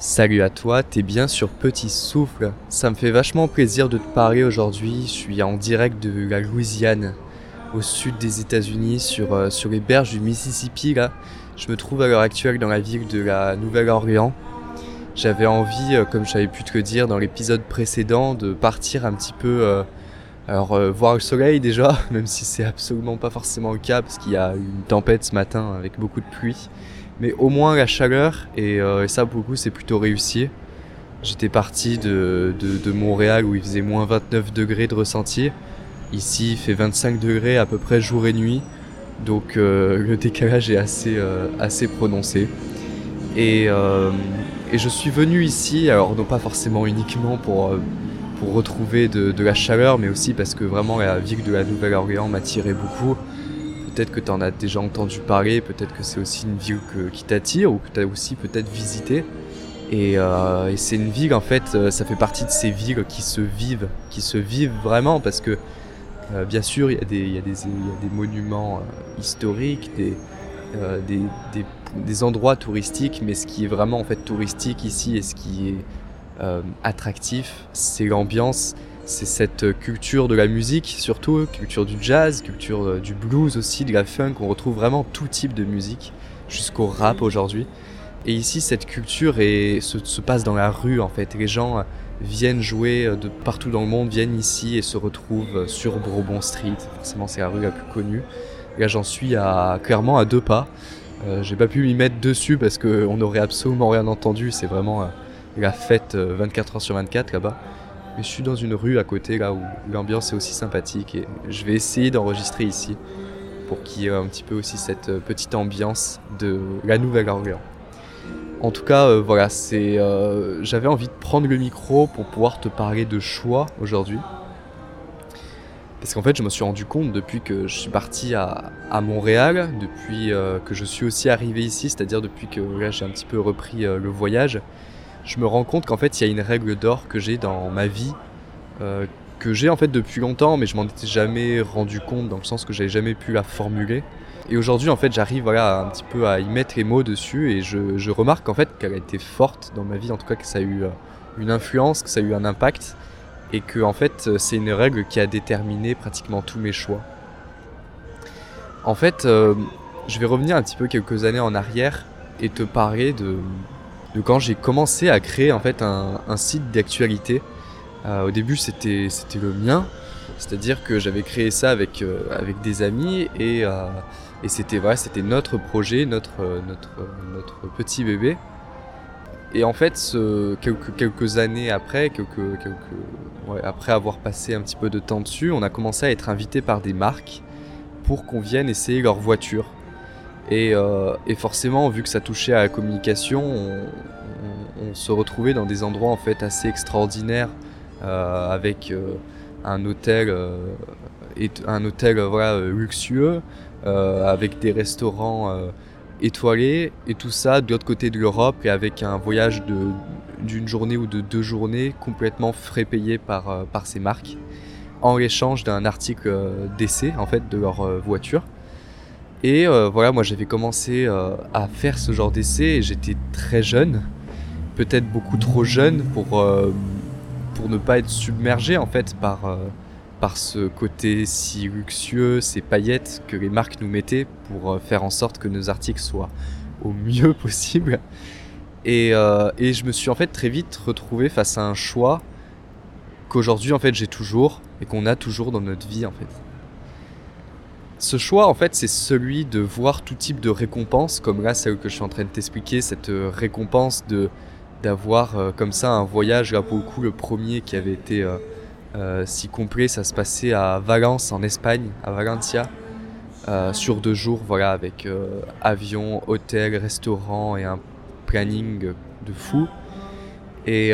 Salut à toi, t'es bien sur Petit Souffle. Ça me fait vachement plaisir de te parler aujourd'hui. Je suis en direct de la Louisiane, au sud des États-Unis, sur, euh, sur les berges du Mississippi. Là. Je me trouve à l'heure actuelle dans la ville de la Nouvelle-Orléans. J'avais envie, euh, comme j'avais pu te le dire dans l'épisode précédent, de partir un petit peu. euh, alors, voir le soleil déjà, même si c'est absolument pas forcément le cas, parce qu'il y a une tempête ce matin avec beaucoup de pluie mais au moins la chaleur, et, euh, et ça pour le coup c'est plutôt réussi. J'étais parti de, de, Montréal où il faisait moins 29 degrés de ressenti. Ici il fait 25 degrés à peu près jour et nuit, donc euh, le décalage est assez, euh, assez prononcé. Et, et je suis venu ici, alors non pas forcément uniquement pour, pour retrouver de, de la chaleur, mais aussi parce que vraiment la ville de la Nouvelle-Orléans m'attirait beaucoup peut-être que tu en as déjà entendu parler, peut-être que c'est aussi une ville que- qui t'attire ou que tu as aussi peut-être visité. Et, euh, et c'est une ville, en fait, euh, ça fait partie de ces villes qui se vivent, qui se vivent vraiment parce que, euh, bien sûr, il y, a des- monuments historiques, des, des, endroits touristiques, mais ce qui est vraiment en fait touristique ici et ce qui est attractif, c'est l'ambiance, c'est cette culture de la musique surtout, culture du jazz, culture euh, du blues aussi, de la funk, on retrouve vraiment tout type de musique, jusqu'au rap aujourd'hui. Et ici, cette culture est, se, se passe dans la rue en fait. Les gens euh, viennent jouer euh, de partout dans le monde, viennent ici et se retrouvent sur Bourbon Street. Forcément, c'est la rue la plus connue. Là, j'en suis à, clairement à deux pas. Euh, J'ai pas pu m'y mettre dessus parce qu'on n'aurait absolument rien entendu. C'est vraiment euh, la fête euh, 24 heures sur 24 là-bas. Mais je suis dans une rue à côté là où l'ambiance est aussi sympathique et je vais essayer d'enregistrer ici pour qu'il y ait un petit peu aussi cette euh, petite ambiance de la Nouvelle-Orléans. En tout cas, euh, voilà, c'est, euh, j'avais envie de prendre le micro pour pouvoir te parler de choix aujourd'hui. Parce qu'en fait, je me suis rendu compte depuis que je suis parti à, Montréal, depuis que je suis aussi arrivé ici, c'est-à-dire depuis que j'ai un petit peu repris le voyage, je me rends compte qu'en fait il y a une règle d'or que j'ai dans ma vie, euh, que j'ai en fait depuis longtemps, mais je m'en étais jamais rendu compte dans le sens que j'avais jamais pu la formuler. Et aujourd'hui en fait j'arrive voilà, un petit peu à y mettre les mots dessus et je, je remarque en fait qu'elle a été forte dans ma vie, en tout cas que ça a eu euh, une influence, que ça a eu un impact et que en fait euh, c'est une règle qui a déterminé pratiquement tous mes choix. En fait, je vais revenir un petit peu quelques années en arrière et te parler de, quand j'ai commencé à créer en fait un, site d'actualité. Euh, au début c'était c'était le mien, c'est-à-dire que j'avais créé ça avec euh, avec des amis et euh, et c'était c'était notre projet, notre notre notre petit bébé. Et en fait, quelques, années après, après avoir passé un petit peu de temps dessus, on a commencé à être invité par des marques pour qu'on vienne essayer leur voiture. Et, euh, et forcément, vu que ça touchait à la communication, on, se retrouvait dans des endroits en fait assez extraordinaires, euh, avec euh, un hôtel, un hôtel luxueux, avec des restaurants étoilés, et tout ça de l'autre côté de l'Europe, et avec un voyage d'une journée ou de deux journées complètement frais payé par, par ces marques, en échange d'un article d'essai en fait de leur voiture. Et euh, voilà, moi j'avais commencé euh, à faire ce genre d'essai et j'étais très jeune, peut-être beaucoup trop jeune pour, euh, pour ne pas être submergé en fait par, par ce côté si luxueux, ces paillettes que les marques nous mettaient pour faire en sorte que nos articles soient au mieux possible. Et, et je me suis en fait très vite retrouvé face à un choix qu'aujourd'hui en fait j'ai toujours et qu'on a toujours dans notre vie en fait. Ce choix, en fait, c'est celui de voir tout type de récompense, comme là, celle que je suis en train de t'expliquer, cette euh, récompense de d'avoir euh, comme ça un voyage, là pour le coup, le premier qui avait été euh, si complet, ça se passait à Valence, en Espagne, à Valencia, sur deux jours, voilà, avec avion, hôtel, restaurant et un planning de fou. Et,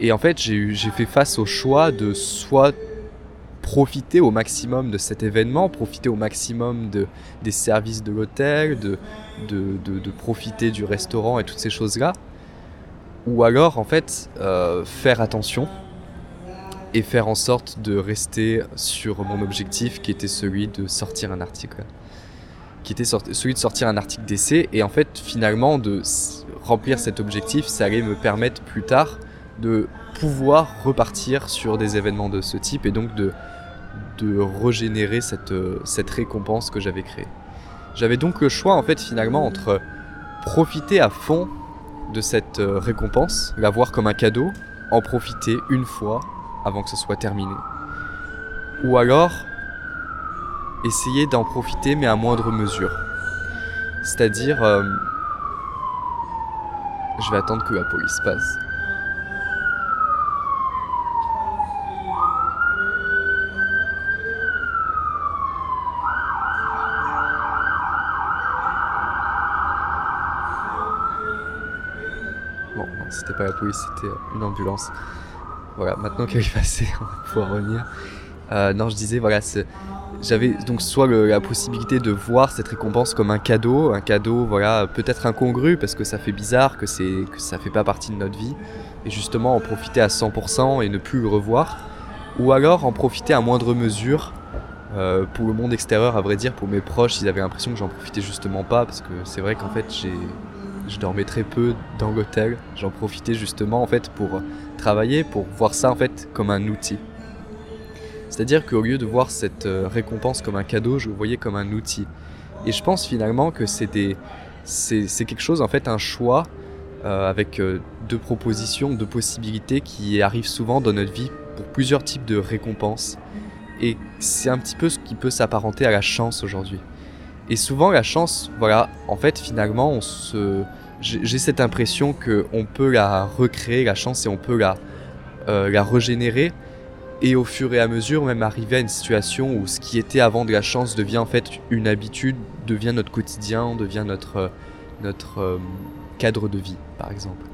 et en fait, j'ai fait face au choix de soit profiter au maximum de cet événement, profiter au maximum de, des services de l'hôtel, de, de, de- profiter du restaurant et toutes ces choses-là. Ou alors, en fait, euh, faire attention et faire en sorte de rester sur mon objectif qui était celui de sortir un article qui était celui de sortir un article d'essai. Et en fait, finalement, de remplir cet objectif, ça allait me permettre plus tard de pouvoir repartir sur des événements de ce type et donc de, de régénérer cette, cette récompense que j'avais créée. J'avais donc le choix en fait finalement entre profiter à fond de cette euh, récompense, la voir comme un cadeau, en profiter une fois avant que ce soit terminé. Ou alors essayer d'en profiter mais à moindre mesure. C'est-à-dire, euh, je vais attendre que la police passe. Bon, c'était pas la police, c'était une ambulance. Voilà, maintenant qu'elle est passée, on va pouvoir revenir. Euh, non, je disais, voilà, j'avais donc soit la possibilité de voir cette récompense comme un cadeau, un cadeau, voilà, peut-être incongru parce que ça fait bizarre, que c'est que ça fait pas partie de notre vie, et justement en profiter à 100% et ne plus le revoir, ou alors en profiter à moindre mesure. Euh, pour le monde extérieur, à vrai dire, pour mes proches, ils avaient l'impression que j'en profitais justement pas, parce que c'est vrai qu'en fait, j'ai, je dormais très peu dans l'hôtel. J'en profitais justement en fait pour travailler, pour voir ça en fait comme un outil. C'est-à-dire qu'au lieu de voir cette euh, récompense comme un cadeau, je le voyais comme un outil. Et je pense finalement que c'est c'est quelque chose, en fait, un choix euh, avec euh, deux propositions, deux possibilités qui arrivent souvent dans notre vie pour plusieurs types de récompenses. Et c'est un petit peu ce qui peut s'apparenter à la chance aujourd'hui. Et souvent, la chance, voilà, en fait, finalement, j'ai cette impression qu'on peut la recréer, la chance, et on peut la, la régénérer et au fur et à mesure même arriver à une situation où ce qui était avant de la chance devient en fait une habitude, devient notre quotidien, devient notre, euh, notre euh, cadre de vie par exemple.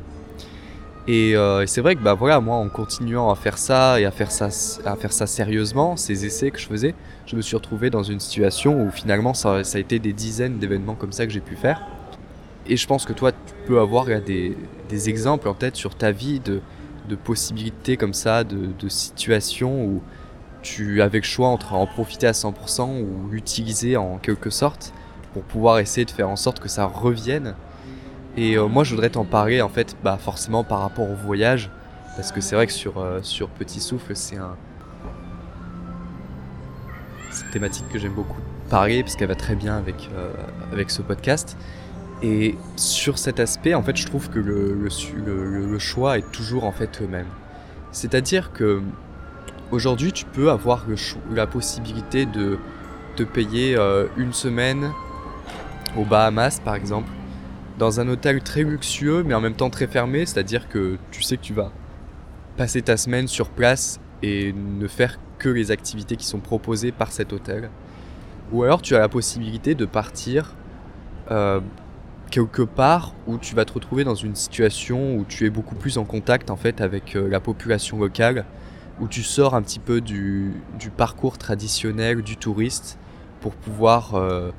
Euh, et, c'est vrai que bah voilà, moi en continuant à faire ça et à faire ça, à faire ça sérieusement, ces essais que je faisais, je me suis retrouvé dans une situation où finalement ça, ça a été des dizaines d'événements comme ça que j'ai pu faire. Et je pense que toi tu peux avoir des, des exemples en tête sur ta vie de, de possibilités comme ça, de, situations où tu avais le choix entre en profiter à 100% ou l'utiliser en quelque sorte pour pouvoir essayer de faire en sorte que ça revienne. Et euh, moi je voudrais t'en parler en fait bah, forcément par rapport au voyage parce que c'est vrai que sur, euh, sur Petit Souffle c'est un... une thématique que j'aime beaucoup parler parce qu'elle va très bien avec, euh, avec ce podcast. Et sur cet aspect, en fait, je trouve que le, le, choix est toujours en fait le même. C'est-à-dire que aujourd'hui, tu peux avoir la possibilité de te payer une semaine aux Bahamas, par exemple, dans un hôtel très luxueux, mais en même temps très fermé. C'est-à-dire que tu sais que tu vas passer ta semaine sur place et ne faire que les activités qui sont proposées par cet hôtel. Ou alors tu as la possibilité de partir euh, quelque part où tu vas te retrouver dans une situation où tu es beaucoup plus en contact en fait avec euh, la population locale, où tu sors un petit peu du, parcours traditionnel du touriste pour pouvoir euh,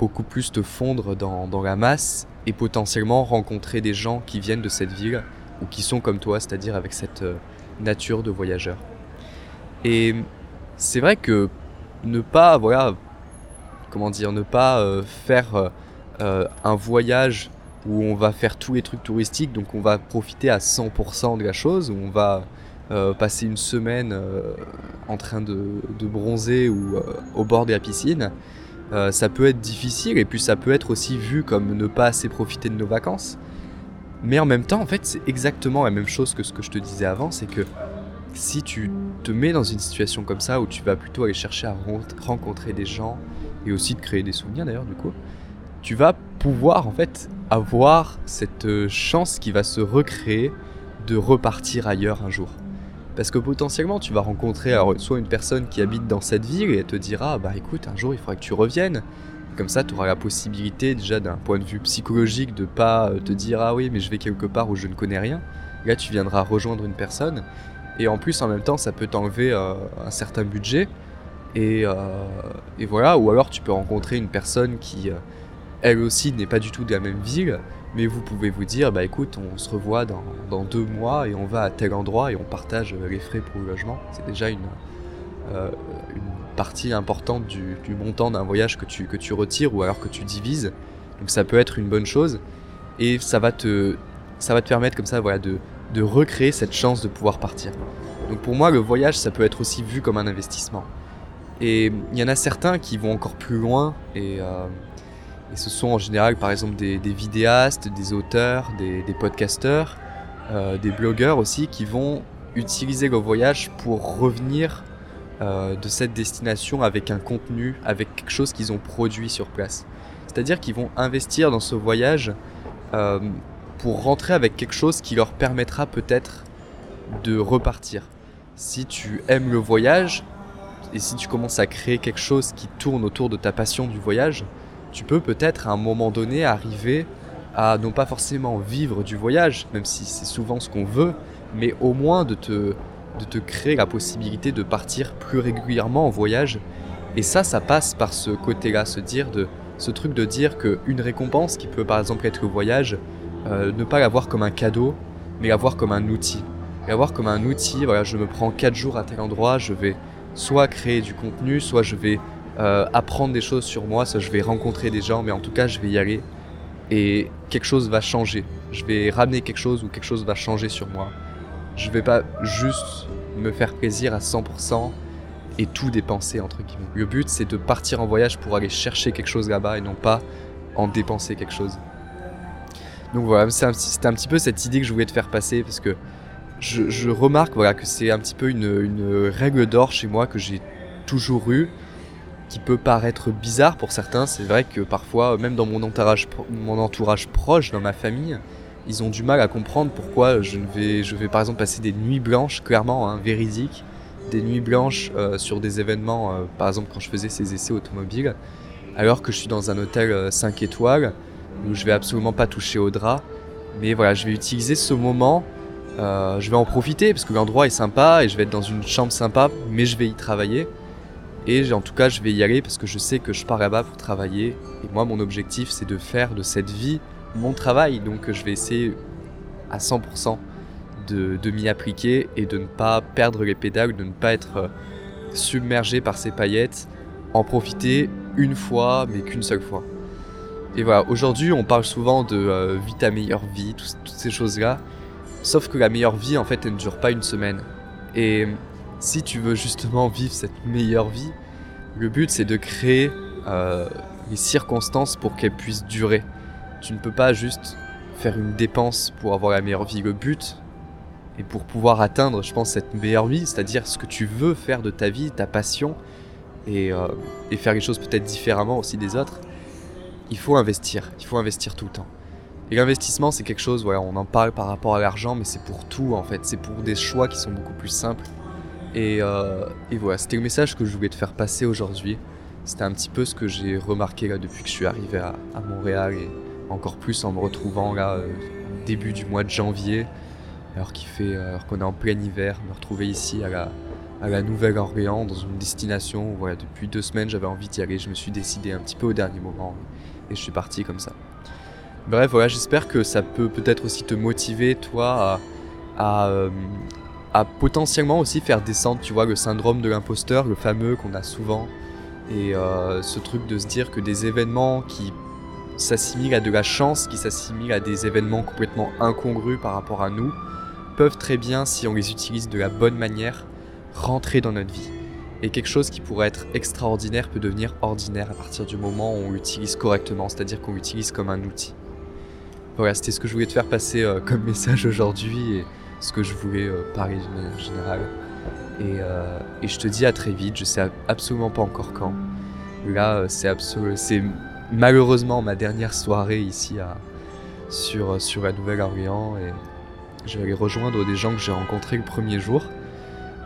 beaucoup plus te fondre dans, la masse et potentiellement rencontrer des gens qui viennent de cette ville ou qui sont comme toi, c'est-à-dire avec cette euh, nature de voyageur. Et c'est vrai que ne pas, voilà, comment dire, ne pas faire euh, un voyage où on va faire tous les trucs touristiques, donc on va profiter à 100% de la chose, où on va euh, passer une semaine euh, en train de, bronzer ou au bord de la piscine, ça peut être difficile et puis ça peut être aussi vu comme ne pas assez profiter de nos vacances. Mais en même temps, en fait, c'est exactement la même chose que ce que je te disais avant, c'est que si tu te mets dans une situation comme ça où tu vas plutôt aller chercher à rencontrer des gens et aussi de créer des souvenirs d'ailleurs du coup, tu vas pouvoir en fait avoir cette euh, chance qui va se recréer de repartir ailleurs un jour. Parce que potentiellement tu vas rencontrer soit une personne qui habite dans cette ville et elle te dira bah écoute un jour il faudra que tu reviennes. Comme ça tu auras la possibilité déjà d'un point de vue psychologique de pas euh, te dire ah oui mais je vais quelque part où je ne connais rien. Là tu viendras rejoindre une personne et en plus en même temps ça peut t'enlever euh, un certain budget et, et, voilà ou alors tu peux rencontrer une personne qui elle aussi n'est pas du tout de la même ville, mais vous pouvez vous dire, bah écoute, on se revoit dans, deux mois et on va à tel endroit et on partage les frais pour le logement. C'est déjà une, euh, partie importante du, montant d'un voyage que tu, que tu retires ou alors que tu divises. Donc ça peut être une bonne chose et ça va te, ça va te permettre comme ça voilà, de, de recréer cette chance de pouvoir partir. Donc pour moi, le voyage, ça peut être aussi vu comme un investissement. Et il y en a certains qui vont encore plus loin et, euh, et ce sont en général par exemple des, vidéastes, des auteurs, des, podcasteurs, euh, des blogueurs aussi qui vont utiliser le voyage pour revenir euh, de cette destination avec un contenu, avec quelque chose qu'ils ont produit sur place. C'est-à-dire qu'ils vont investir dans ce voyage euh, pour rentrer avec quelque chose qui leur permettra peut-être de repartir. Si tu aimes le voyage et si tu commences à créer quelque chose qui tourne autour de ta passion du voyage, tu peux peut-être à un moment donné arriver à non pas forcément vivre du voyage, même si c'est souvent ce qu'on veut, mais au moins de te, de te créer la possibilité de partir plus régulièrement en voyage. Et ça, ça passe par ce côté-là, se dire de, ce truc de dire qu'une récompense, qui peut par exemple être le voyage, euh, ne pas la voir comme un cadeau, mais la voir comme un outil. La voir comme un outil, voilà, je me prends 4 jours à tel endroit, je vais soit créer du contenu, soit je vais euh, apprendre des choses sur moi, soit je vais rencontrer des gens, mais en tout cas je vais y aller et quelque chose va changer. Je vais ramener quelque chose ou quelque chose va changer sur moi. Je vais pas juste me faire plaisir à 100% et tout dépenser entre guillemets. Le but c'est de partir en voyage pour aller chercher quelque chose là-bas et non pas en dépenser quelque chose. Donc voilà, c'était un, petit peu cette idée que je voulais te faire passer parce que je, remarque voilà, que c'est un petit peu une règle d'or chez moi que j'ai toujours eue qui peut paraître bizarre pour certains. C'est vrai que parfois, même dans mon entourage, mon entourage proche, dans ma famille, ils ont du mal à comprendre pourquoi je, vais, je vais par exemple passer des nuits blanches, clairement, hein, véridiques, des nuits blanches euh, sur des événements, euh, par exemple quand je faisais ces essais automobiles, alors que je suis dans un hôtel 5 euh, étoiles, où je vais absolument pas toucher au drap. Mais voilà, je vais utiliser ce moment, je vais en profiter, parce que l'endroit est sympa, et je vais être dans une chambre sympa, mais je vais y travailler. Et en tout cas, je vais y aller parce que je sais que je pars là-bas pour travailler. Et moi, mon objectif, c'est de faire de cette vie mon travail. Donc, je vais essayer à 100% de, m'y appliquer et de ne pas perdre les pédales, de ne pas être euh, submergé par ces paillettes, en profiter une fois, mais qu'une seule fois. Et voilà, aujourd'hui, on parle souvent de euh, vie ta meilleure vie, toutes ces choses-là. Sauf que la meilleure vie, en fait, elle ne dure pas une semaine. Et si tu veux justement vivre cette meilleure vie, le but c'est de créer euh, les circonstances pour qu'elle puisse durer. Tu ne peux pas juste faire une dépense pour avoir la meilleure vie. Le but, et pour pouvoir atteindre, je pense, cette meilleure vie, c'est-à-dire ce que tu veux faire de ta vie, ta passion, et, euh, et faire les choses peut-être différemment aussi des autres, il faut investir. Il faut investir tout le temps. Et l'investissement, c'est quelque chose, voilà, on en parle par rapport à l'argent, mais c'est pour tout en fait. C'est pour des choix qui sont beaucoup plus simples euh, et, voilà, c'était le message que je voulais te faire passer aujourd'hui. C'était un petit peu ce que j'ai remarqué là depuis que je suis arrivé à, Montréal et encore plus en me retrouvant là euh, début du mois de janvier, alors qu'il fait, alors qu'on est en plein hiver, me retrouver ici à la, Nouvelle-Orléans dans une destination où voilà, depuis deux semaines j'avais envie d'y aller. Je me suis décidé un petit peu au dernier moment et je suis parti comme ça. Bref, voilà, j'espère que ça peut peut-être aussi te motiver, toi, à, euh, à potentiellement aussi faire descendre, tu vois, le syndrome de l'imposteur, le fameux qu'on a souvent, et euh, ce truc de se dire que des événements qui s'assimilent à de la chance, qui s'assimilent à des événements complètement incongrus par rapport à nous, peuvent très bien, si on les utilise de la bonne manière, rentrer dans notre vie. Et quelque chose qui pourrait être extraordinaire peut devenir ordinaire à partir du moment où on l'utilise correctement, c'est-à-dire qu'on l'utilise comme un outil. Voilà, c'était ce que je voulais te faire passer euh, comme message aujourd'hui. Ce que je voulais euh, d'une générale. Et, euh, et, je te dis à très vite, je sais absolument pas encore quand. Là, euh, c'est malheureusement ma dernière soirée ici à, sur, sur la Nouvelle-Orléans et je vais aller rejoindre des gens que j'ai rencontrés le premier jour.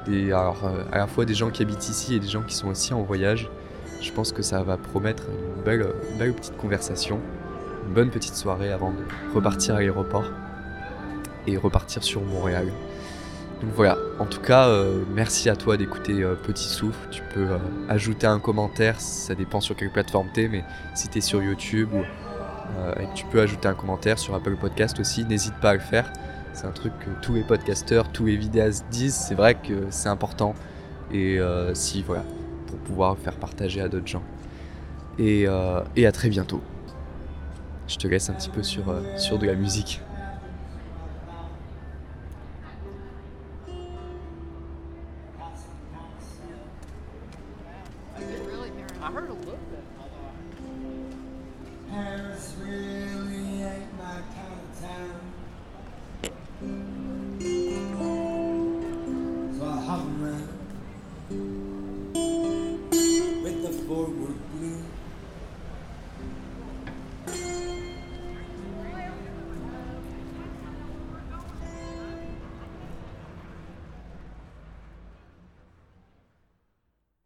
Alors, à la fois des gens qui habitent ici et des gens qui sont aussi en voyage. Je pense que ça va promettre une belle, une belle petite conversation, une bonne petite soirée avant de repartir à l'aéroport et repartir sur Montréal. Donc voilà, en tout cas, euh, merci à toi d'écouter euh, Petit Souffle. Tu peux euh, ajouter un commentaire, ça dépend sur quelle plateforme t'es, mais si t'es sur YouTube, et tu peux ajouter un commentaire sur Apple Podcast aussi, n'hésite pas à le faire. C'est un truc que tous les podcasteurs, tous les vidéastes disent, c'est vrai que c'est important. Et si, voilà, pour pouvoir faire partager à d'autres gens. Et, et, à très bientôt. Je te laisse un petit peu sur, sur de la musique. I heard a little bit. Harris Reed.